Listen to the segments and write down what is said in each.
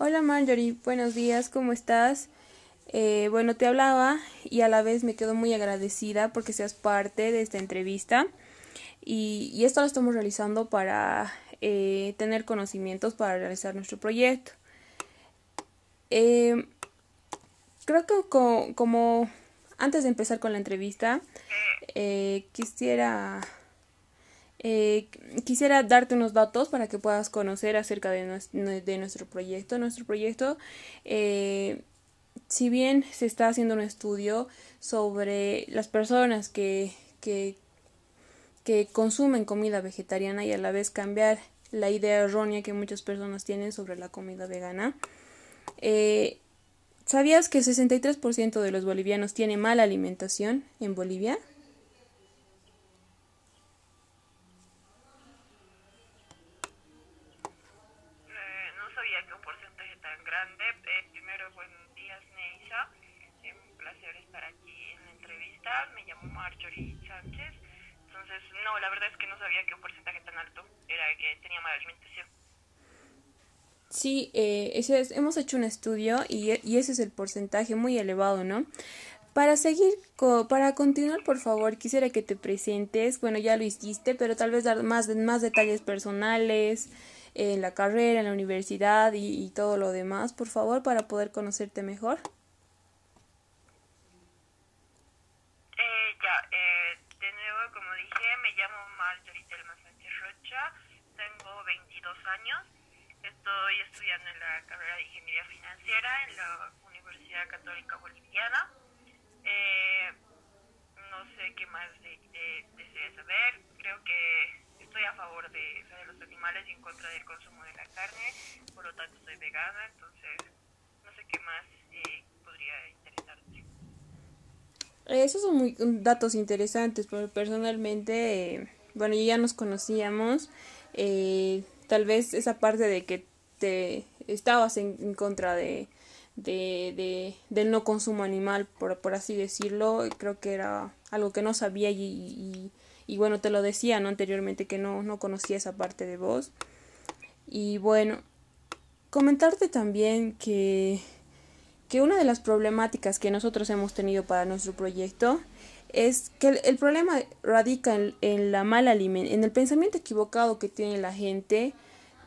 Hola Marjorie, buenos días, ¿cómo estás? Eh, bueno, te hablaba y a la vez me quedo muy agradecida porque seas parte de esta entrevista y, esto lo estamos realizando para eh, tener conocimientos para realizar nuestro proyecto. Eh, creo que como, antes de empezar con la entrevista, quisiera quisiera darte unos datos para que puedas conocer acerca de, nuestro proyecto. Nuestro proyecto si bien se está haciendo un estudio sobre las personas que, que, consumen comida vegetariana y a la vez cambiar la idea errónea que muchas personas tienen sobre la comida vegana, eh, ¿sabías que el 63% de los bolivianos tiene mala alimentación en Bolivia? me llamo Marjorie Sánchez. Entonces, no, la verdad es que no sabía que un porcentaje tan alto era que tenía mala alimentación. Sí, eh, ese es, hemos hecho un estudio y, y, ese es el porcentaje muy elevado, ¿no? Para seguir, para continuar, por favor, quisiera que te presentes. Bueno, ya lo hiciste, pero tal vez dar más, más detalles personales en la carrera, en la universidad y, y todo lo demás, por favor, para poder conocerte mejor. años. Estoy estudiando en la carrera de Ingeniería Financiera en la Universidad Católica Boliviana. Eh, no sé qué más de, desea saber. Creo que estoy a favor de, los animales y en contra del consumo de la carne. Por lo tanto, soy vegana. Entonces, no sé qué más eh, podría interesarte. Esos son muy, datos interesantes, pero personalmente, eh, bueno, ya nos conocíamos. Eh, tal vez esa parte de que estabas en, contra de, de, del no consumo animal, por, por, así decirlo, creo que era algo que no sabía y, y, bueno, te lo decía ¿no? anteriormente que no, no conocía esa parte de vos. Y bueno, comentarte también que, que una de las problemáticas que nosotros hemos tenido para nuestro proyecto es que el, problema radica en, en la mala en el pensamiento equivocado que tiene la gente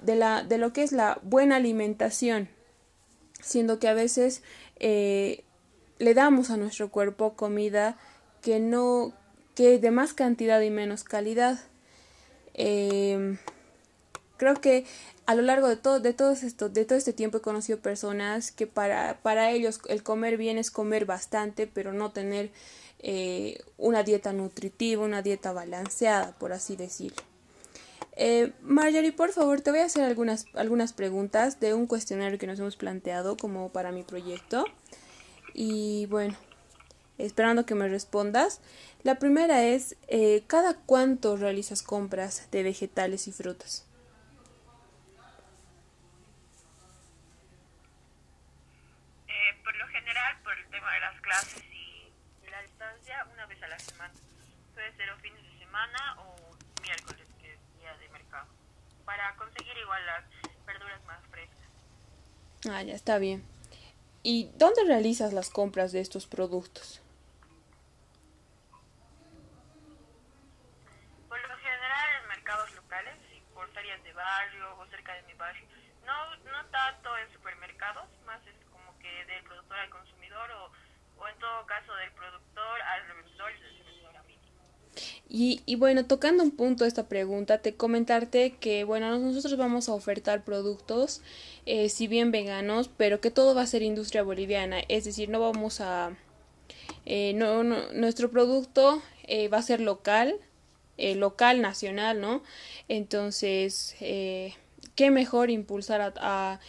de, la, de lo que es la buena alimentación, siendo que a veces eh, le damos a nuestro cuerpo comida que no, que de más cantidad y menos calidad. Em, creo que a lo largo de todo, de todo esto, de todo este tiempo he conocido personas que para, para ellos el comer bien es comer bastante, pero no tener eh, una dieta nutritiva, una dieta balanceada, por así decirlo. Eh, Marjorie, por favor, te voy a hacer algunas, algunas preguntas de un cuestionario que nos hemos planteado como para mi proyecto. Y bueno, esperando que me respondas. La primera es, eh, ¿cada cuánto realizas compras de vegetales y frutas? Ah, ya está bien. ¿Y dónde realizas las compras de estos productos? Por lo general en mercados locales, por ferias de barrio o cerca de mi barrio. No, no tanto en supermercados, más es como que del productor al consumidor o, o en todo caso del productor y, y, bueno, tocando un punto esta pregunta, te comentarte que, bueno, nosotros vamos a ofertar productos, eh, si bien veganos, pero que todo va a ser industria boliviana, es decir, no vamos a... Eh, no, nuestro producto eh, va a ser local, local, nacional, ¿no? Entonces, qué mejor impulsar a,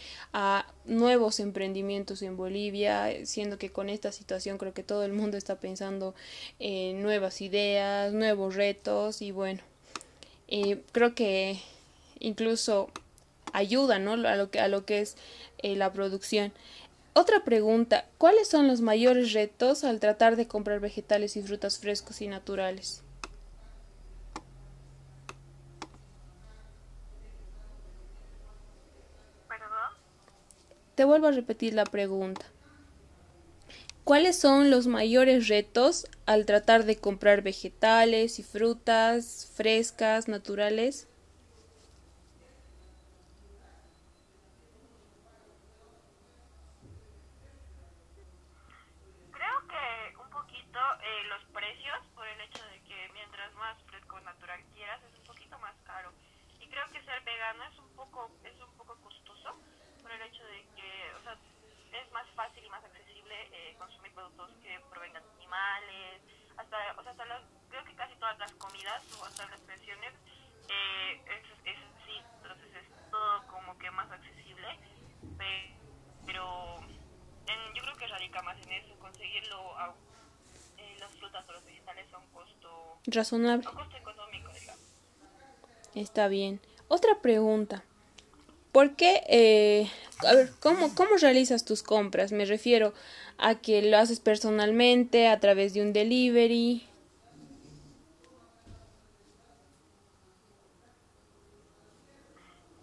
nuevos emprendimientos en Bolivia, siendo que con esta situación creo que todo el mundo está pensando en nuevas ideas, nuevos retos y bueno, eh, creo que incluso ayuda ¿no? a, lo que, a lo que es eh, la producción. Otra pregunta, ¿cuáles son los mayores retos al tratar de comprar vegetales y frutas frescos y naturales? Te vuelvo a repetir la pregunta. ¿Cuáles son los mayores retos al tratar de comprar vegetales y frutas frescas, naturales? Que provengan de animales, hasta, o sea, hasta creo que casi todas las comidas o hasta las pensiones, eh, es, es así, entonces es todo como que más accesible, pero en, yo creo que radica más en eso, conseguirlo a, eh, las frutas o los vegetales a un costo razonable. A un costo económico, digamos. Está bien. Otra pregunta. ¿Por qué? Eh, a ver, ¿cómo, ¿cómo realizas tus compras? Me refiero a que lo haces personalmente, a través de un delivery.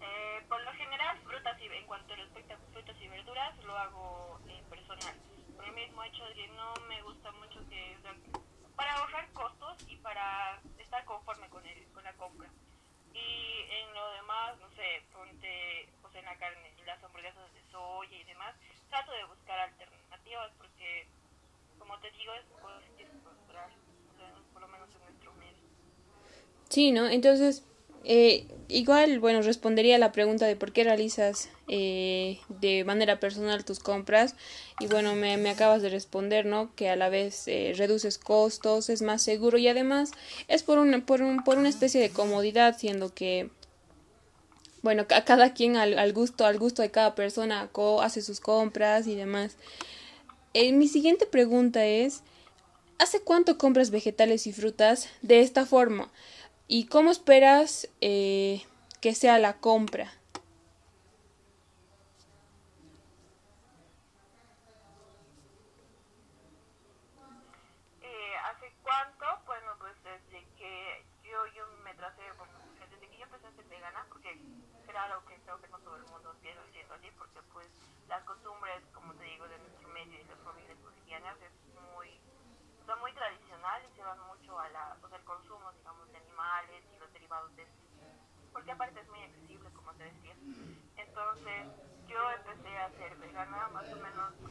Eh, por lo general, frutas y, en cuanto respecta a frutas y verduras, lo hago eh, personal. Por el mismo hecho de que no me gusta mucho que... para ahorrar costos y para estar conforme con, el, con la compra. Y en lo demás, no sé, ponte pues, en la carne, las hamburguesas de soya y demás, trato de buscar alternativas porque, como te digo, es por lo menos en nuestro medio. Sí, ¿no? Entonces, eh, igual, bueno, respondería a la pregunta de por qué realizas eh, de manera personal tus compras. Y bueno, me, acabas de responder, ¿no? Que a la vez eh, reduces costos, es más seguro y además es por una, por, un, por una especie de comodidad, siendo que bueno, a cada quien al, al, gusto, al gusto de cada persona hace sus compras y demás. Eh, mi siguiente pregunta es, ¿hace cuánto compras vegetales y frutas de esta forma? ¿Y cómo esperas eh, que sea la compra? Eh, ¿Hace cuánto? Bueno, pues desde que yo, yo me tracé, desde que yo empecé a ser vegana, porque era lo que creo que no todo el mundo empieza haciendo así, porque pues las costumbres, como te digo, de nuestro medio y las familias bolivianas es muy, son muy tradicional y se van mucho a la, pues, al consumo, digamos, de animales y los derivados de estos. Porque aparte es muy accesible, como te decía. Entonces, yo empecé a ser vegana más o menos, o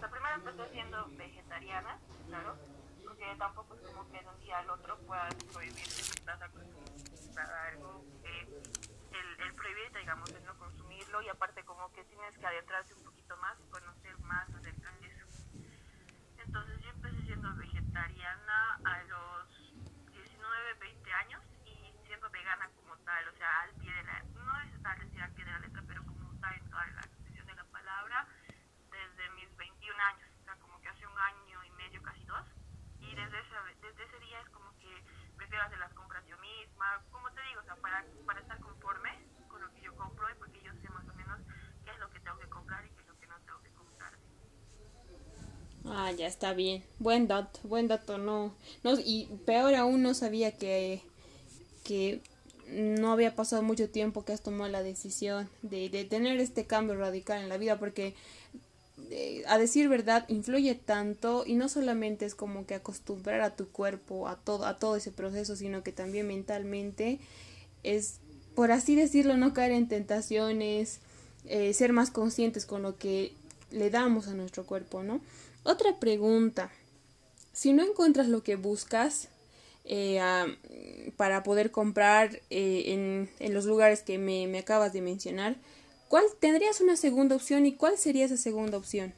siendo vegetariana, claro, porque tampoco es como que de un día al otro puedas prohibir si estás a algo, eh, el, el prohibirte, digamos, el no consumirlo y aparte como que tienes que adentrarse un poquito más y conocer más acerca de eso. Entonces yo empecé siendo vegetariana a los 19, 20 años y siendo vegana como tal, o sea, al pie de la, no es tal decir al pie de la letra, pero como tal en toda la expresión de la palabra, desde mis 21 años, o sea, como que hace un año y medio, casi dos, y desde ese, desde ese día es como que prefiero hacer las compras yo como te digo, o sea, para, para estar conforme con lo que yo compro y porque yo sé más o menos qué es lo que tengo que comprar y qué es lo que no tengo que comprar. Ah, ya está bien. Buen dato, buen dato, no. no y peor aún no sabía que, que no había pasado mucho tiempo que has tomado la decisión de, de tener este cambio radical en la vida, porque eh, a decir verdad influye tanto y no solamente es como que acostumbrar a tu cuerpo a todo a todo ese proceso sino que también mentalmente es por así decirlo no caer en tentaciones eh, ser más conscientes con lo que le damos a nuestro cuerpo no otra pregunta si no encuentras lo que buscas eh, para poder comprar eh, en, en, los lugares que me, me acabas de mencionar ¿Cuál tendrías una segunda opción y cuál sería esa segunda opción?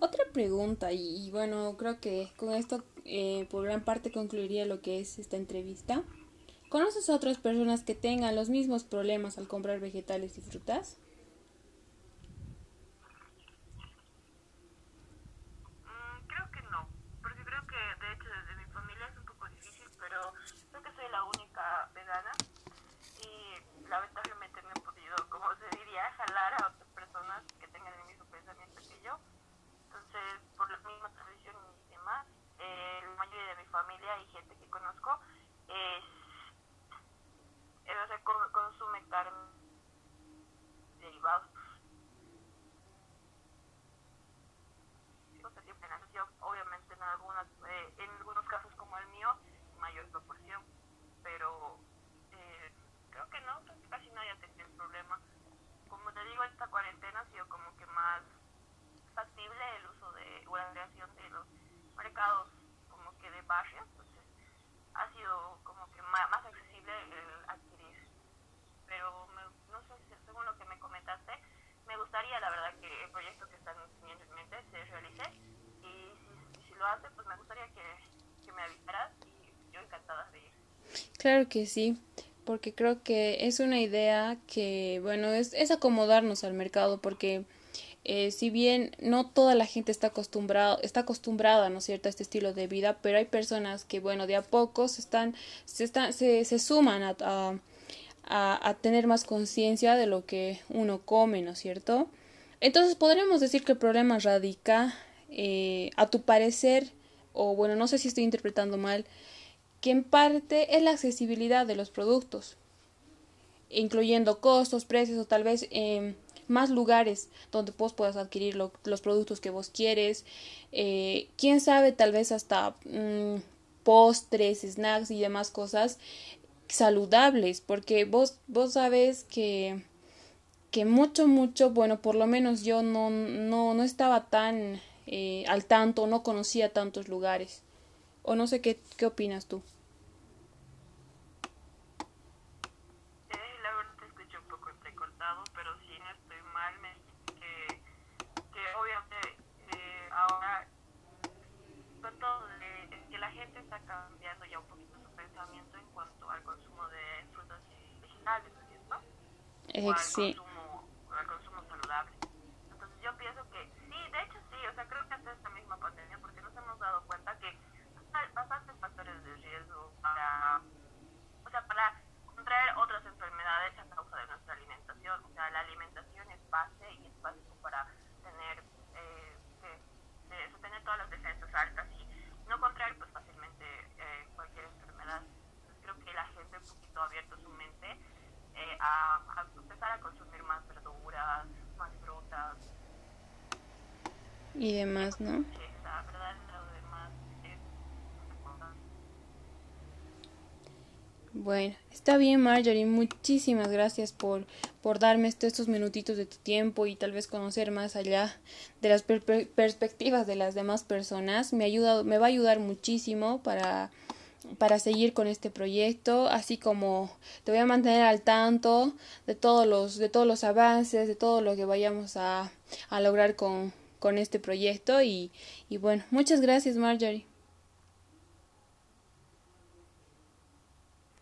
Otra pregunta, y, y, bueno, creo que con esto eh, por gran parte concluiría lo que es esta entrevista. ¿Conoces a otras personas que tengan los mismos problemas al comprar vegetales y frutas? obviamente en, algunas, eh, en algunos casos como el mío, mayor proporción, pero eh, creo que no, casi nadie ha tenido el problema. Como te digo, esta cuarentena ha sido como que más factible el uso de, la creación de los mercados como que de barrios, entonces ha sido Claro que sí, porque creo que es una idea que, bueno, es, es acomodarnos al mercado, porque eh, si bien no toda la gente está acostumbrada, está acostumbrada, ¿no es cierto?, a este estilo de vida, pero hay personas que, bueno, de a poco se están, se, están, se, se suman a, a, a tener más conciencia de lo que uno come, ¿no es cierto? Entonces podríamos decir que el problema radica, eh, a tu parecer, o bueno, no sé si estoy interpretando mal, que en parte es la accesibilidad de los productos, incluyendo costos, precios o tal vez eh, más lugares donde vos puedas adquirir los productos que vos quieres. Eh, quién sabe, tal vez hasta mm, postres, snacks y demás cosas saludables, porque vos, vos sabes que, que mucho, mucho, bueno, por lo menos yo no, no, no estaba tan eh, al tanto, no conocía tantos lugares. O no sé qué, qué opinas tú. Eh, sí. al consumo saludable. Entonces yo pienso que sí, de hecho sí, o sea, creo que hasta esta misma pandemia, porque nos hemos dado cuenta que hay bastantes factores de riesgo para, o sea, para contraer otras enfermedades a causa de nuestra alimentación. O sea, la alimentación es base y básico para tener, eh, tener todas las defensas altas y no contraer pues fácilmente eh, cualquier enfermedad. Creo que la gente un poquito abierto su mente eh, a, a a consumir más verduras, más frutas. Y demás, ¿no? Bueno, está bien Marjorie, muchísimas gracias por, por darme estos minutitos de tu tiempo y tal vez conocer más allá de las perspectivas de las demás personas. Me, ayuda, me va a ayudar muchísimo para para seguir con este proyecto, así como te voy a mantener al tanto de todos los, de todos los avances, de todo lo que vayamos a, a lograr con, con este proyecto y, y bueno, muchas gracias Marjorie.